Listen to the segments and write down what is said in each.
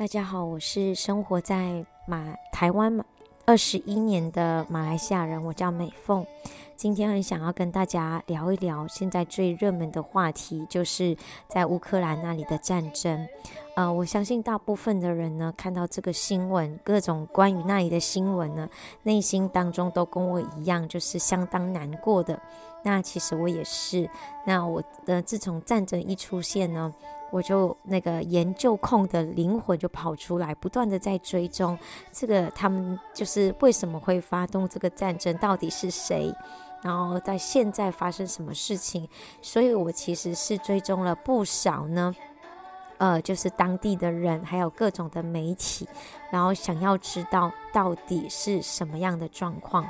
大家好，我是生活在马台湾马二十一年的马来西亚人，我叫美凤。今天很想要跟大家聊一聊现在最热门的话题，就是在乌克兰那里的战争。呃，我相信大部分的人呢，看到这个新闻，各种关于那里的新闻呢，内心当中都跟我一样，就是相当难过的。那其实我也是。那我的自从战争一出现呢，我就那个研究控的灵魂就跑出来，不断的在追踪这个他们就是为什么会发动这个战争，到底是谁？然后在现在发生什么事情？所以我其实是追踪了不少呢，呃，就是当地的人，还有各种的媒体，然后想要知道到底是什么样的状况。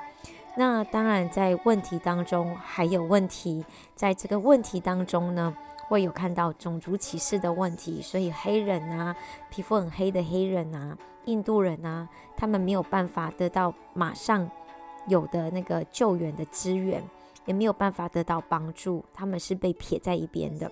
那当然，在问题当中还有问题，在这个问题当中呢，会有看到种族歧视的问题，所以黑人啊，皮肤很黑的黑人啊，印度人啊，他们没有办法得到马上。有的那个救援的资源也没有办法得到帮助，他们是被撇在一边的。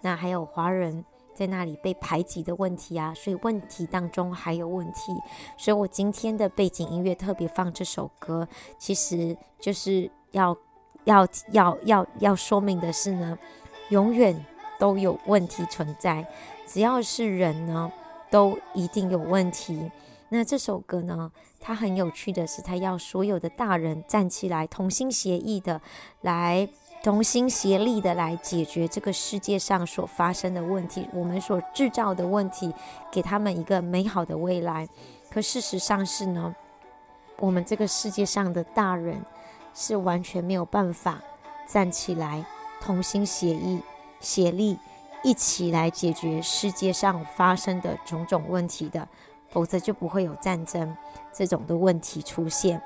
那还有华人在那里被排挤的问题啊，所以问题当中还有问题。所以我今天的背景音乐特别放这首歌，其实就是要要要要要说明的是呢，永远都有问题存在，只要是人呢，都一定有问题。那这首歌呢，它很有趣的是，它要所有的大人站起来，同心协力的来，同心协力的来解决这个世界上所发生的问题，我们所制造的问题，给他们一个美好的未来。可事实上是呢，我们这个世界上的大人是完全没有办法站起来，同心协力、协力一起来解决世界上发生的种种问题的。否则就不会有战争这种的问题出现。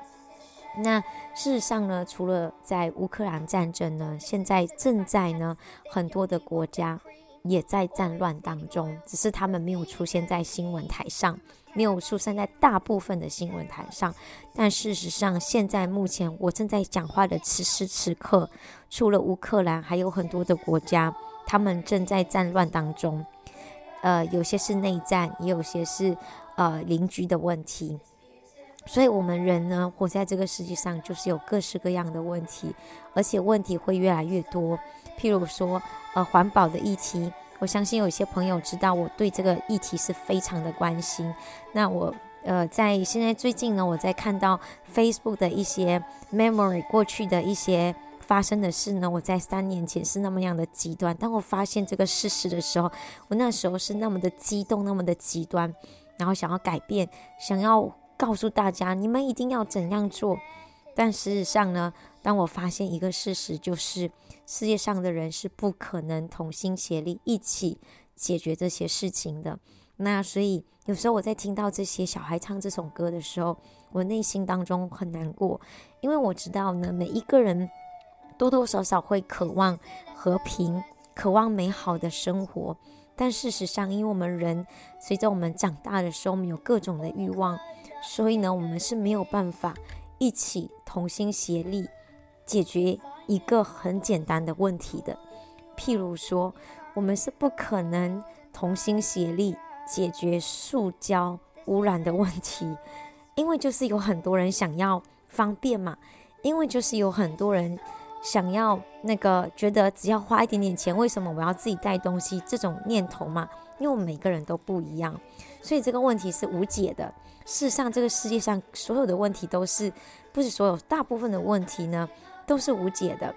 那事实上呢，除了在乌克兰战争呢，现在正在呢很多的国家也在战乱当中，只是他们没有出现在新闻台上，没有出现在大部分的新闻台上。但事实上，现在目前我正在讲话的此时此刻，除了乌克兰，还有很多的国家，他们正在战乱当中。呃，有些是内战，也有些是。呃，邻居的问题，所以我们人呢，活在这个世界上，就是有各式各样的问题，而且问题会越来越多。譬如说，呃，环保的议题，我相信有些朋友知道，我对这个议题是非常的关心。那我，呃，在现在最近呢，我在看到 Facebook 的一些 memory 过去的一些发生的事呢，我在三年前是那么样的极端。当我发现这个事实的时候，我那时候是那么的激动，那么的极端。然后想要改变，想要告诉大家，你们一定要怎样做。但事实上呢，当我发现一个事实，就是世界上的人是不可能同心协力一起解决这些事情的。那所以有时候我在听到这些小孩唱这首歌的时候，我内心当中很难过，因为我知道呢，每一个人多多少少会渴望和平，渴望美好的生活。但事实上，因为我们人随着我们长大的时候，我们有各种的欲望，所以呢，我们是没有办法一起同心协力解决一个很简单的问题的。譬如说，我们是不可能同心协力解决塑胶污染的问题，因为就是有很多人想要方便嘛，因为就是有很多人。想要那个觉得只要花一点点钱，为什么我要自己带东西？这种念头嘛，因为我们每个人都不一样，所以这个问题是无解的。事实上，这个世界上所有的问题都是，不是所有，大部分的问题呢都是无解的，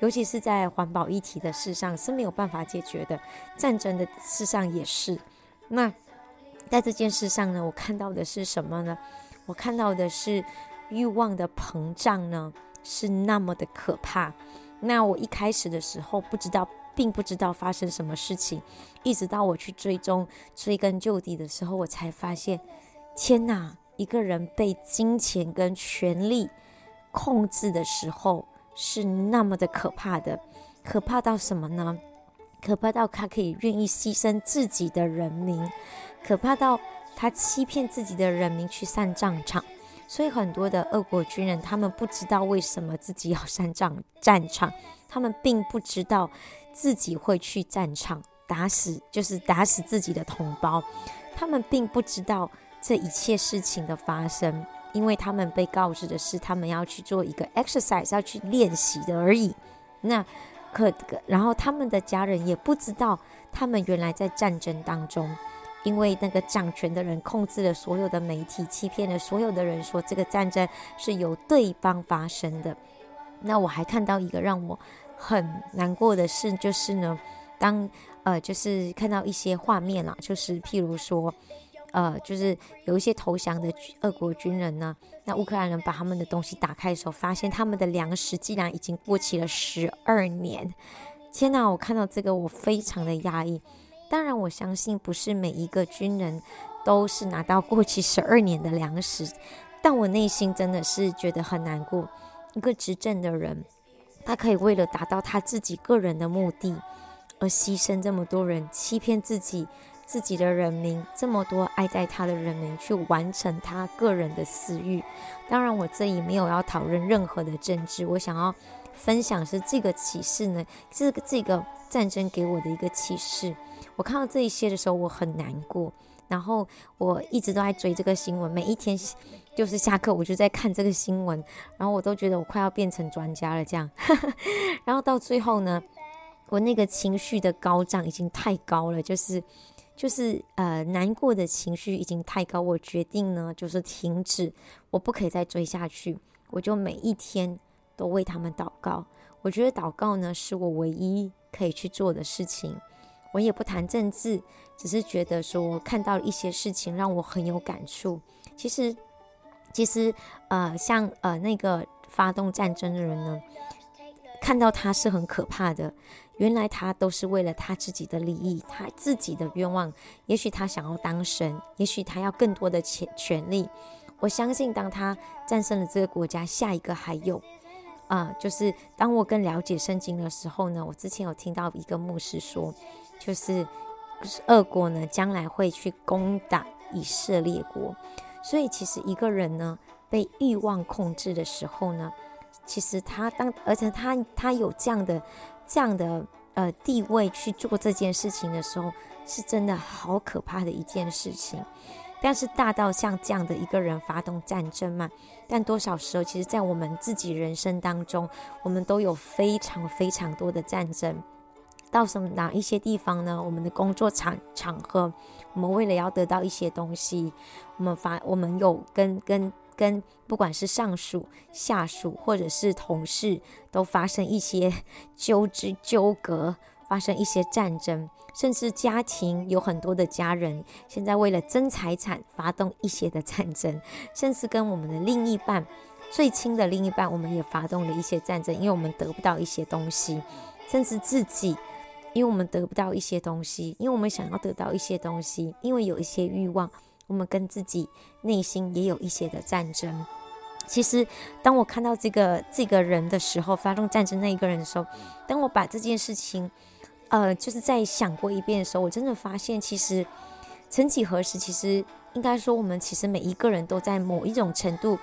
尤其是在环保议题的事上是没有办法解决的，战争的事上也是。那在这件事上呢，我看到的是什么呢？我看到的是欲望的膨胀呢。是那么的可怕。那我一开始的时候不知道，并不知道发生什么事情，一直到我去追踪、追根究底的时候，我才发现，天哪！一个人被金钱跟权力控制的时候，是那么的可怕的。可怕到什么呢？可怕到他可以愿意牺牲自己的人民，可怕到他欺骗自己的人民去上战场。所以很多的俄国军人，他们不知道为什么自己要上战战场，他们并不知道自己会去战场打死，就是打死自己的同胞。他们并不知道这一切事情的发生，因为他们被告知的是他们要去做一个 exercise，要去练习的而已。那可，然后他们的家人也不知道，他们原来在战争当中，因为那个掌权的人控制了所有的媒体，欺骗了所有的人，说这个战争是由对方发生的。那我还看到一个让我很难过的事，就是呢，当呃，就是看到一些画面啦，就是譬如说。呃，就是有一些投降的俄国军人呢，那乌克兰人把他们的东西打开的时候，发现他们的粮食竟然已经过期了十二年。天哪，我看到这个我非常的压抑。当然，我相信不是每一个军人都是拿到过期十二年的粮食，但我内心真的是觉得很难过。一个执政的人，他可以为了达到他自己个人的目的而牺牲这么多人，欺骗自己。自己的人民，这么多爱戴他的人民，去完成他个人的私欲。当然，我这里没有要讨论任何的政治，我想要分享是这个启示呢，这个这个战争给我的一个启示。我看到这一些的时候，我很难过。然后我一直都在追这个新闻，每一天就是下课我就在看这个新闻，然后我都觉得我快要变成专家了这样。然后到最后呢，我那个情绪的高涨已经太高了，就是。就是呃，难过的情绪已经太高，我决定呢，就是停止，我不可以再追下去。我就每一天都为他们祷告。我觉得祷告呢，是我唯一可以去做的事情。我也不谈政治，只是觉得说看到一些事情让我很有感触。其实，其实呃，像呃那个发动战争的人呢，看到他是很可怕的。原来他都是为了他自己的利益，他自己的愿望。也许他想要当神，也许他要更多的权权力。我相信，当他战胜了这个国家，下一个还有啊、就是当我更了解圣经的时候呢，我之前有听到一个牧师说，就是俄国呢将来会去攻打以色列国。所以，其实一个人呢被欲望控制的时候呢，其实他当而且他他有这样的。这样的呃地位去做这件事情的时候，是真的好可怕的一件事情。但是大到像这样的一个人发动战争嘛，但多少时候，其实，在我们自己人生当中，我们都有非常非常多的战争。到什么哪一些地方呢？我们的工作场场合，我们为了要得到一些东西，我们发我们有跟跟。跟不管是上属、下属，或者是同事，都发生一些 纠织、纠葛，发生一些战争，甚至家庭有很多的家人，现在为了争财产，发动一些的战争，甚至跟我们的另一半、最亲的另一半，我们也发动了一些战争，因为我们得不到一些东西，甚至自己，因为我们得不到一些东西，因为我们想要得到一些东西，因为有一些欲望。我们跟自己内心也有一些的战争。其实，当我看到这个这个人的时候，发动战争那一个人的时候，当我把这件事情，呃，就是在想过一遍的时候，我真的发现，其实曾几何时，其实应该说，我们其实每一个人都在某一种程度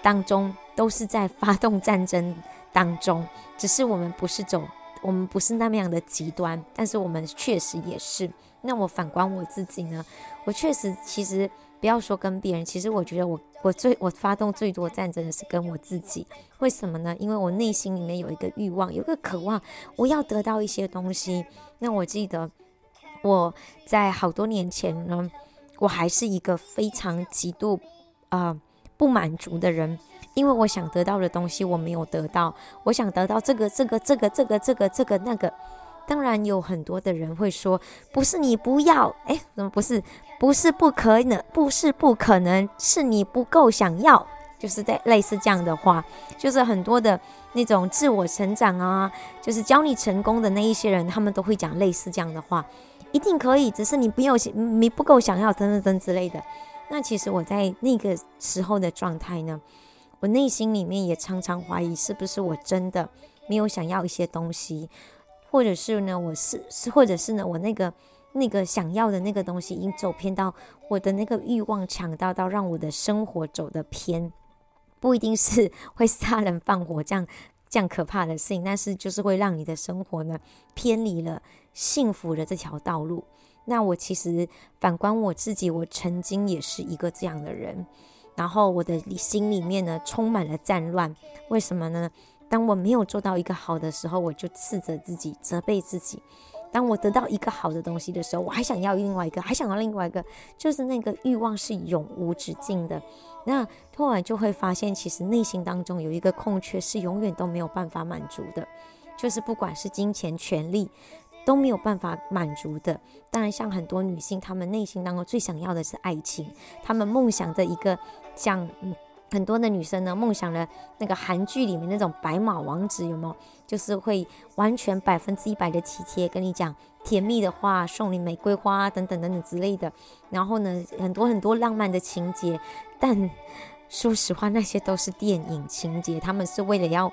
当中，都是在发动战争当中，只是我们不是走，我们不是那么样的极端，但是我们确实也是。那我反观我自己呢？我确实，其实不要说跟别人，其实我觉得我我最我发动最多战争的是跟我自己。为什么呢？因为我内心里面有一个欲望，有个渴望，我要得到一些东西。那我记得我在好多年前呢，我还是一个非常极度啊、不满足的人，因为我想得到的东西我没有得到，我想得到这个这个这个这个这个这个那个。当然有很多的人会说，不是你不要，诶，怎么不是？不是不可能，不是不可能，是你不够想要，就是在类似这样的话，就是很多的那种自我成长啊，就是教你成功的那一些人，他们都会讲类似这样的话，一定可以，只是你不有你不够想要，等等等之类的。那其实我在那个时候的状态呢，我内心里面也常常怀疑，是不是我真的没有想要一些东西。或者是呢，我是是，或者是呢，我那个那个想要的那个东西，已经走偏到我的那个欲望强大到让我的生活走得偏，不一定是 会杀人放火这样这样可怕的事情，但是就是会让你的生活呢偏离了幸福的这条道路。那我其实反观我自己，我曾经也是一个这样的人，然后我的心里面呢充满了战乱。为什么呢？当我没有做到一个好的时候，我就斥责自己，责备自己。当我得到一个好的东西的时候，我还想要另外一个，还想要另外一个，就是那个欲望是永无止境的。那突然就会发现，其实内心当中有一个空缺是永远都没有办法满足的，就是不管是金钱、权力都没有办法满足的。当然，像很多女性，她们内心当中最想要的是爱情，她们梦想着一个像。很多的女生呢，梦想了那个韩剧里面那种白马王子，有没有？就是会完全百分之一百的体贴，跟你讲甜蜜的话，送你玫瑰花等等等等之类的。然后呢，很多很多浪漫的情节。但说实话，那些都是电影情节，他们是为了要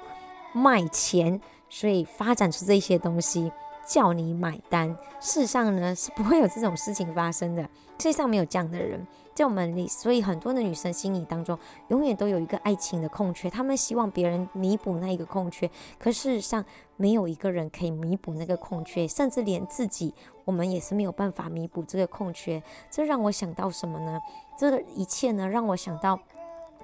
卖钱，所以发展出这些东西叫你买单。事实上呢，是不会有这种事情发生的。世界上没有这样的人。在我们里，所以很多的女生心里当中，永远都有一个爱情的空缺，她们希望别人弥补那一个空缺，可事实上没有一个人可以弥补那个空缺，甚至连自己，我们也是没有办法弥补这个空缺。这让我想到什么呢？这一切呢，让我想到，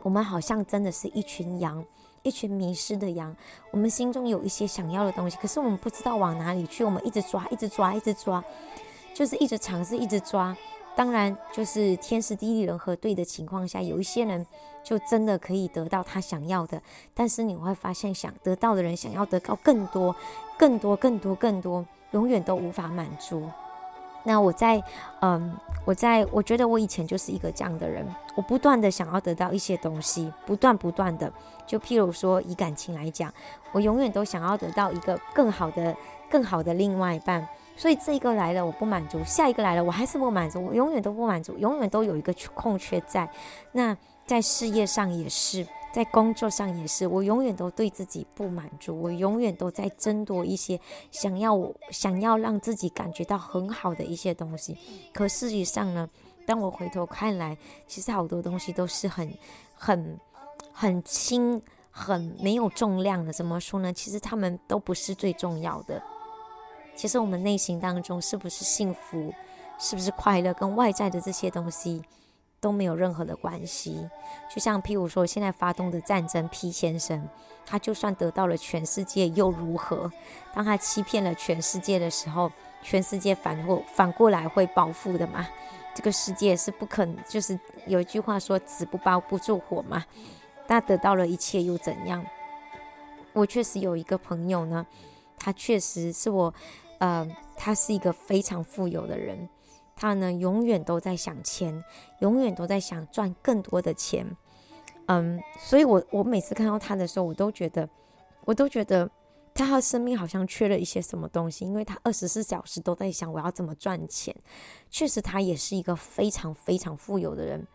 我们好像真的是一群羊，一群迷失的羊。我们心中有一些想要的东西，可是我们不知道往哪里去，我们一直抓，一直抓，一直抓，就是一直尝试，一直抓。当然，就是天时地利人和对的情况下，有一些人就真的可以得到他想要的。但是你会发现，想得到的人想要得到更多、更多、更多、更多，永远都无法满足。那我在，嗯，我在，我觉得我以前就是一个这样的人，我不断的想要得到一些东西，不断不断的。就譬如说，以感情来讲，我永远都想要得到一个更好的、更好的另外一半。所以这个来了我不满足，下一个来了我还是不满足，我永远都不满足，永远都有一个空缺在。那在事业上也是，在工作上也是，我永远都对自己不满足，我永远都在争夺一些想要我想要让自己感觉到很好的一些东西。可事实上呢，当我回头看来，其实好多东西都是很很很轻、很没有重量的。怎么说呢？其实他们都不是最重要的。其实我们内心当中是不是幸福，是不是快乐，跟外在的这些东西都没有任何的关系。就像譬如说，现在发动的战争，P 先生，他就算得到了全世界又如何？当他欺骗了全世界的时候，全世界反过反过来会报复的嘛？这个世界是不可，就是有一句话说“纸不包不住火”嘛。他得到了一切又怎样？我确实有一个朋友呢，他确实是我。呃，他是一个非常富有的人，他呢永远都在想钱，永远都在想赚更多的钱。嗯，所以我我每次看到他的时候，我都觉得，我都觉得他的生命好像缺了一些什么东西，因为他二十四小时都在想我要怎么赚钱。确实，他也是一个非常非常富有的人。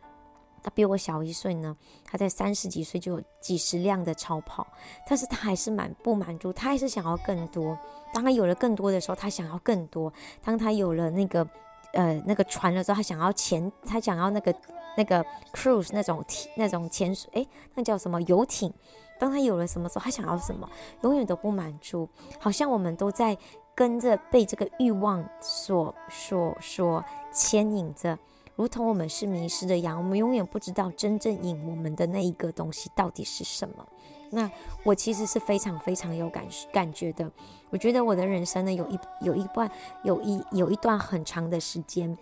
他比我小一岁呢，他在三十几岁就有几十辆的超跑，但是他还是满不满足，他还是想要更多。当他有了更多的时候，他想要更多。当他有了那个呃那个船的时候，他想要潜，他想要那个那个 cruise 那种那种潜水，诶，那叫什么游艇？当他有了什么时候，他想要什么，永远都不满足，好像我们都在跟着被这个欲望所所所牵引着。如同我们是迷失的羊，我们永远不知道真正引我们的那一个东西到底是什么。那我其实是非常非常有感感觉的。我觉得我的人生呢，有一有一段有一有一段很长的时间，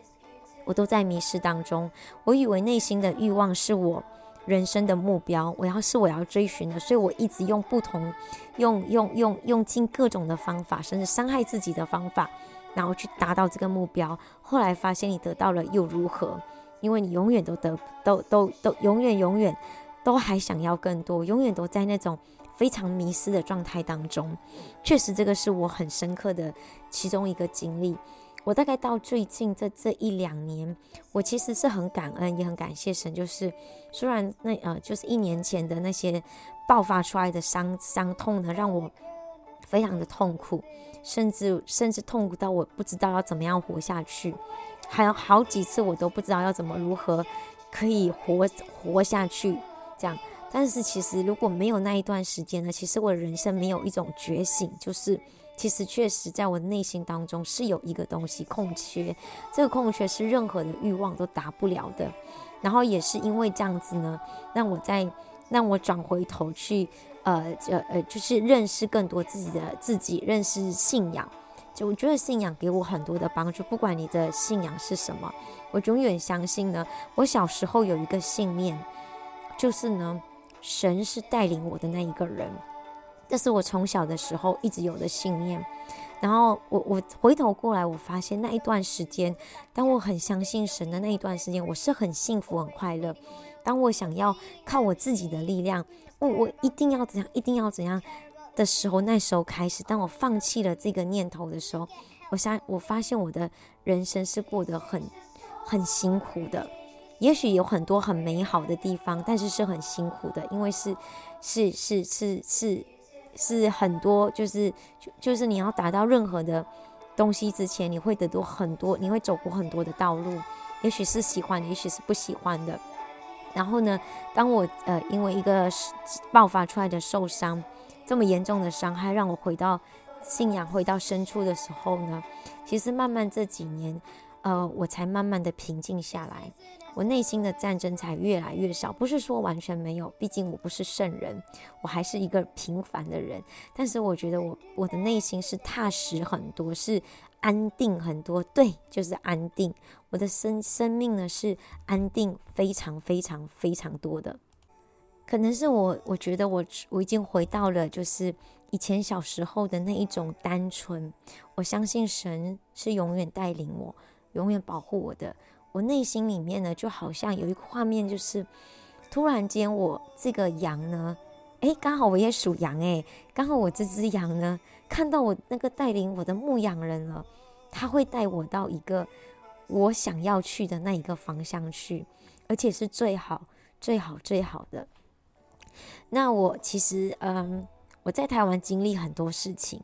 我都在迷失当中。我以为内心的欲望是我人生的目标，我要是我要追寻的，所以我一直用不同用用用用尽各种的方法，甚至伤害自己的方法。然后去达到这个目标，后来发现你得到了又如何？因为你永远都得都都都永远永远都还想要更多，永远都在那种非常迷失的状态当中。确实，这个是我很深刻的其中一个经历。我大概到最近这这一两年，我其实是很感恩，也很感谢神。就是虽然那呃，就是一年前的那些爆发出来的伤伤痛呢，让我非常的痛苦。甚至甚至痛苦到我不知道要怎么样活下去，还有好几次我都不知道要怎么如何可以活活下去这样。但是其实如果没有那一段时间呢，其实我的人生没有一种觉醒，就是其实确实在我内心当中是有一个东西空缺，这个空缺是任何的欲望都达不了的。然后也是因为这样子呢，让我在让我转回头去，呃呃呃，就是认识更多自己的自己，认识信仰。就我觉得信仰给我很多的帮助，不管你的信仰是什么，我永远相信呢。我小时候有一个信念，就是呢，神是带领我的那一个人。这是我从小的时候一直有的信念，然后我我回头过来，我发现那一段时间，当我很相信神的那一段时间，我是很幸福很快乐。当我想要靠我自己的力量，我我一定要怎样，一定要怎样的时候，那时候开始，当我放弃了这个念头的时候，我想我发现我的人生是过得很很辛苦的。也许有很多很美好的地方，但是是很辛苦的，因为是是是是是。是很多，就是就就是你要达到任何的东西之前，你会得到很多，你会走过很多的道路，也许是喜欢，也许是不喜欢的。然后呢，当我呃因为一个爆发出来的受伤，这么严重的伤害，让我回到信仰，回到深处的时候呢，其实慢慢这几年，呃，我才慢慢的平静下来。我内心的战争才越来越少，不是说完全没有，毕竟我不是圣人，我还是一个平凡的人。但是我觉得我我的内心是踏实很多，是安定很多，对，就是安定。我的生生命呢是安定非常非常非常多的。可能是我我觉得我我已经回到了就是以前小时候的那一种单纯。我相信神是永远带领我，永远保护我的。我内心里面呢，就好像有一个画面，就是突然间，我这个羊呢，诶，刚好我也属羊，诶，刚好我这只羊呢，看到我那个带领我的牧羊人了，他会带我到一个我想要去的那一个方向去，而且是最好、最好、最好的。那我其实，嗯，我在台湾经历很多事情，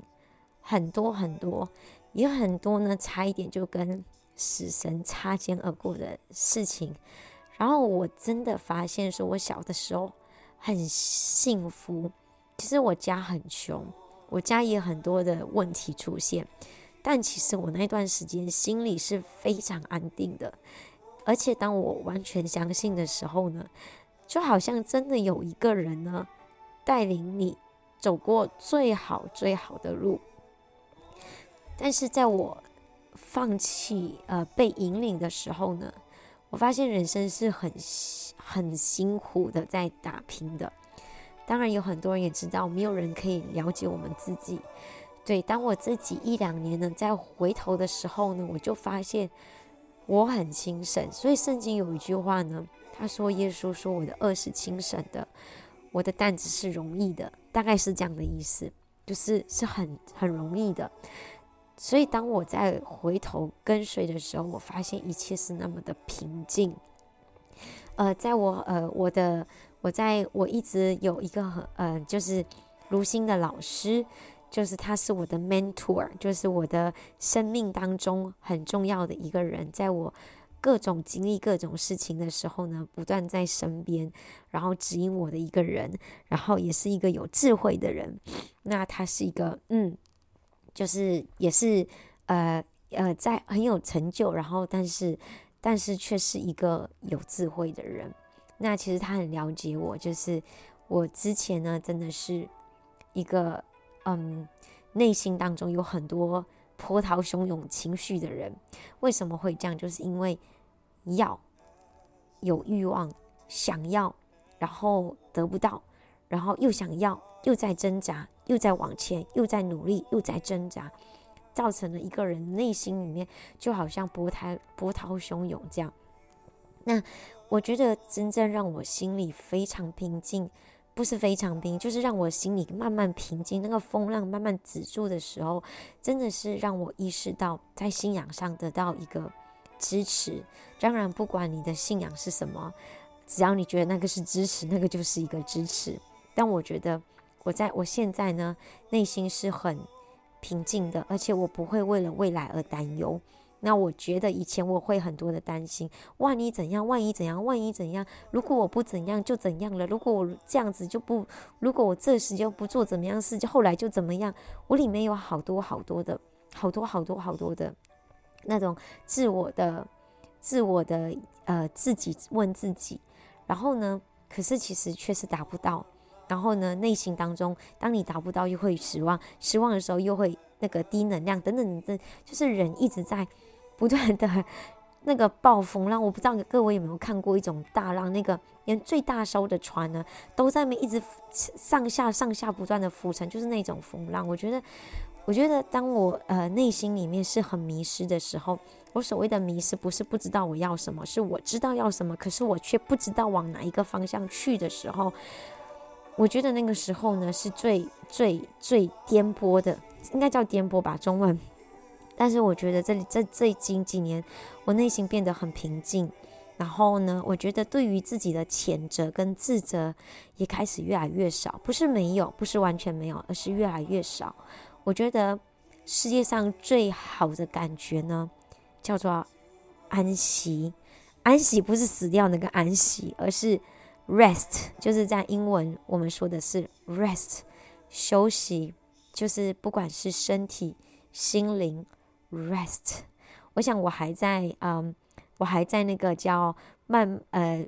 很多很多，也很多呢，差一点就跟。死神擦肩而过的事情，然后我真的发现说，我小的时候很幸福。其实我家很穷，我家也很多的问题出现，但其实我那段时间心里是非常安定的。而且当我完全相信的时候呢，就好像真的有一个人呢，带领你走过最好最好的路。但是在我放弃，呃，被引领的时候呢，我发现人生是很很辛苦的，在打拼的。当然，有很多人也知道，没有人可以了解我们自己。对，当我自己一两年呢，再回头的时候呢，我就发现我很轻省。所以，圣经有一句话呢，他说：“耶稣说，我的轭是轻省的，我的担子是容易的。”大概是这样的意思，就是是很很容易的。所以，当我在回头跟随的时候，我发现一切是那么的平静。呃，在我呃我的我在我一直有一个很呃就是如新的老师，就是他是我的 mentor，就是我的生命当中很重要的一个人，在我各种经历各种事情的时候呢，不断在身边，然后指引我的一个人，然后也是一个有智慧的人。那他是一个嗯。就是也是，呃呃，在很有成就，然后但是但是却是一个有智慧的人。那其实他很了解我，就是我之前呢，真的是一个嗯，内心当中有很多波涛汹涌情绪的人。为什么会这样？就是因为要有欲望，想要，然后得不到，然后又想要，又在挣扎。又在往前，又在努力，又在挣扎，造成了一个人内心里面就好像波涛波涛汹涌这样。那我觉得真正让我心里非常平静，不是非常平静，就是让我心里慢慢平静，那个风浪慢慢止住的时候，真的是让我意识到在信仰上得到一个支持。当然，不管你的信仰是什么，只要你觉得那个是支持，那个就是一个支持。但我觉得。我在我现在呢，内心是很平静的，而且我不会为了未来而担忧。那我觉得以前我会很多的担心，万一怎样，万一怎样，万一怎样？如果我不怎样就怎样了？如果我这样子就不，如果我这时就不做怎么样事，就后来就怎么样？我里面有好多好多的，好多好多好多的那种自我的、自我的呃自己问自己，然后呢，可是其实确实达不到。然后呢，内心当中，当你达不到，又会失望；失望的时候，又会那个低能量，等等等等，就是人一直在 不断的那个暴风浪。我不知道各位有没有看过一种大浪，那个连最大艘的船呢，都在那一直上下上下不断的浮沉，就是那种风浪。我觉得，我觉得当我呃内心里面是很迷失的时候，我所谓的迷失，不是不知道我要什么，是我知道要什么，可是我却不知道往哪一个方向去的时候。我觉得那个时候呢，是最最最颠簸的，应该叫颠簸吧，中文。但是我觉得这里这最近几年，我内心变得很平静。然后呢，我觉得对于自己的谴责跟自责也开始越来越少，不是没有，不是完全没有，而是越来越少。我觉得世界上最好的感觉呢，叫做安息。安息不是死掉那个安息，而是。Rest 就是在英文我们说的是 rest，休息就是不管是身体、心灵 rest。我想我还在，嗯，我还在那个叫慢，呃，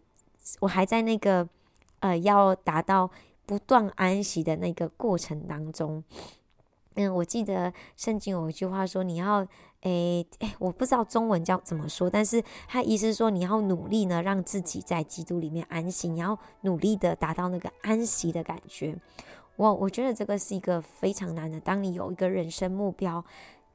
我还在那个呃要达到不断安息的那个过程当中。嗯，我记得圣经有一句话说，你要。诶诶，我不知道中文叫怎么说，但是他意思说，你要努力呢，让自己在基督里面安息，你要努力的达到那个安息的感觉。我我觉得这个是一个非常难的。当你有一个人生目标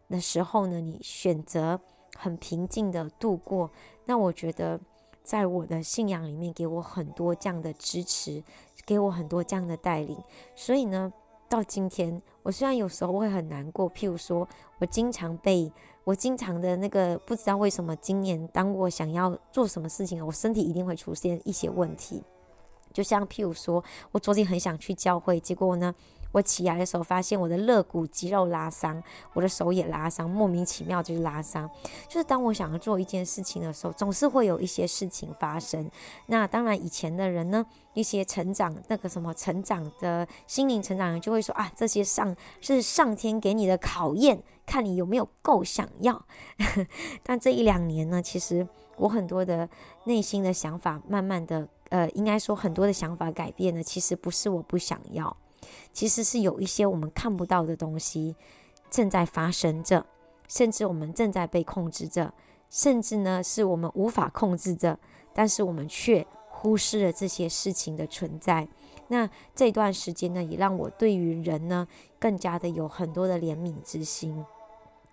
的时候呢，你选择很平静的度过，那我觉得在我的信仰里面给我很多这样的支持，给我很多这样的带领，所以呢。到今天，我虽然有时候会很难过，譬如说，我经常被我经常的那个不知道为什么，今年当我想要做什么事情，我身体一定会出现一些问题。就像譬如说，我昨天很想去教会，结果呢，我起来的时候发现我的肋骨肌肉拉伤，我的手也拉伤，莫名其妙就是拉伤。就是当我想要做一件事情的时候，总是会有一些事情发生。那当然，以前的人呢，一些成长那个什么成长的心灵成长人就会说啊，这些上是上天给你的考验，看你有没有够想要。但这一两年呢，其实我很多的内心的想法，慢慢的呃，应该说很多的想法改变了。其实不是我不想要。其实是有一些我们看不到的东西正在发生着，甚至我们正在被控制着，甚至呢是我们无法控制着，但是我们却忽视了这些事情的存在。那这段时间呢，也让我对于人呢更加的有很多的怜悯之心。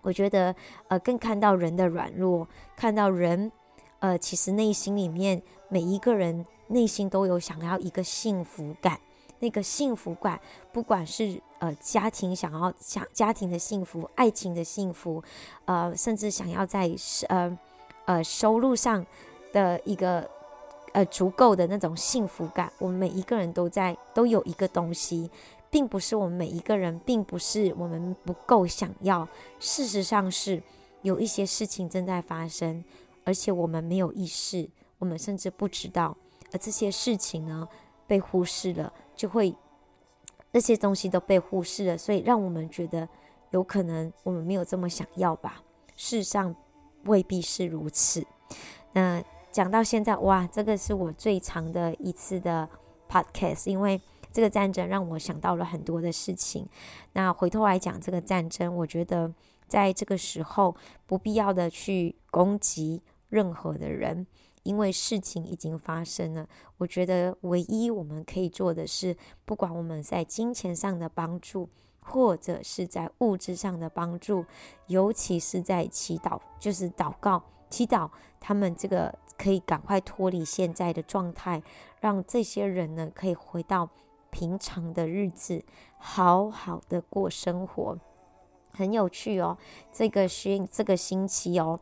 我觉得呃，更看到人的软弱，看到人呃，其实内心里面每一个人内心都有想要一个幸福感。那个幸福感，不管是呃家庭想要想家庭的幸福、爱情的幸福，呃，甚至想要在呃呃收入上的一个呃足够的那种幸福感，我们每一个人都在都有一个东西，并不是我们每一个人，并不是我们不够想要，事实上是有一些事情正在发生，而且我们没有意识，我们甚至不知道，而这些事情呢被忽视了。就会那些东西都被忽视了，所以让我们觉得有可能我们没有这么想要吧。事实上未必是如此。那讲到现在，哇，这个是我最长的一次的 podcast，因为这个战争让我想到了很多的事情。那回头来讲这个战争，我觉得在这个时候不必要的去攻击任何的人。因为事情已经发生了，我觉得唯一我们可以做的是，不管我们在金钱上的帮助，或者是在物质上的帮助，尤其是在祈祷，就是祷告、祈祷，他们这个可以赶快脱离现在的状态，让这些人呢可以回到平常的日子，好好的过生活。很有趣哦，这个星这个星期哦，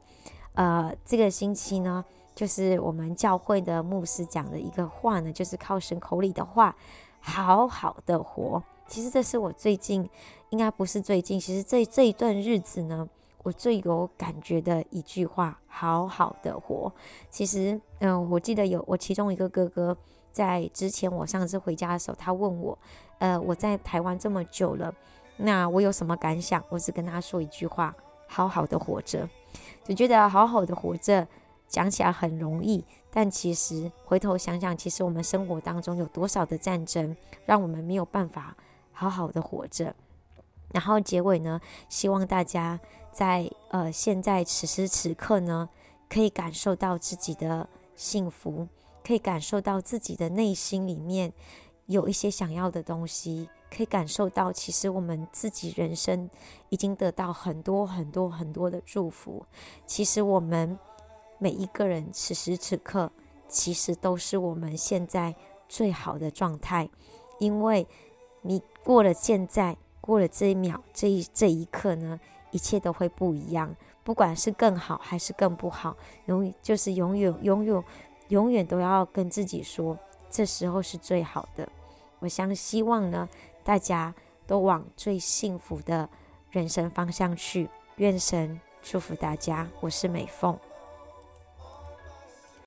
呃，这个星期呢。就是我们教会的牧师讲的一个话呢，就是靠神口里的话，好好的活。其实这是我最近，应该不是最近，其实这这一段日子呢，我最有感觉的一句话：好好的活。其实，嗯，我记得有我其中一个哥哥，在之前我上次回家的时候，他问我，呃，我在台湾这么久了，那我有什么感想？我只跟他说一句话：好好的活着。就觉得好好的活着，讲起来很容易，但其实回头想想，其实我们生活当中有多少的战争，让我们没有办法好好的活着。然后结尾呢，希望大家在呃现在此时此刻呢，可以感受到自己的幸福，可以感受到自己的内心里面有一些想要的东西，可以感受到其实我们自己人生已经得到很多很多很多的祝福。其实我们每一个人此时此刻，其实都是我们现在最好的状态，因为你过了现在。过了这一秒，这一这一刻呢，一切都会不一样。不管是更好还是更不好，永远就是永远、永远、永远都要跟自己说，这时候是最好的。我相希望呢，大家都往最幸福的人生方向去。愿神祝福大家。我是美凤。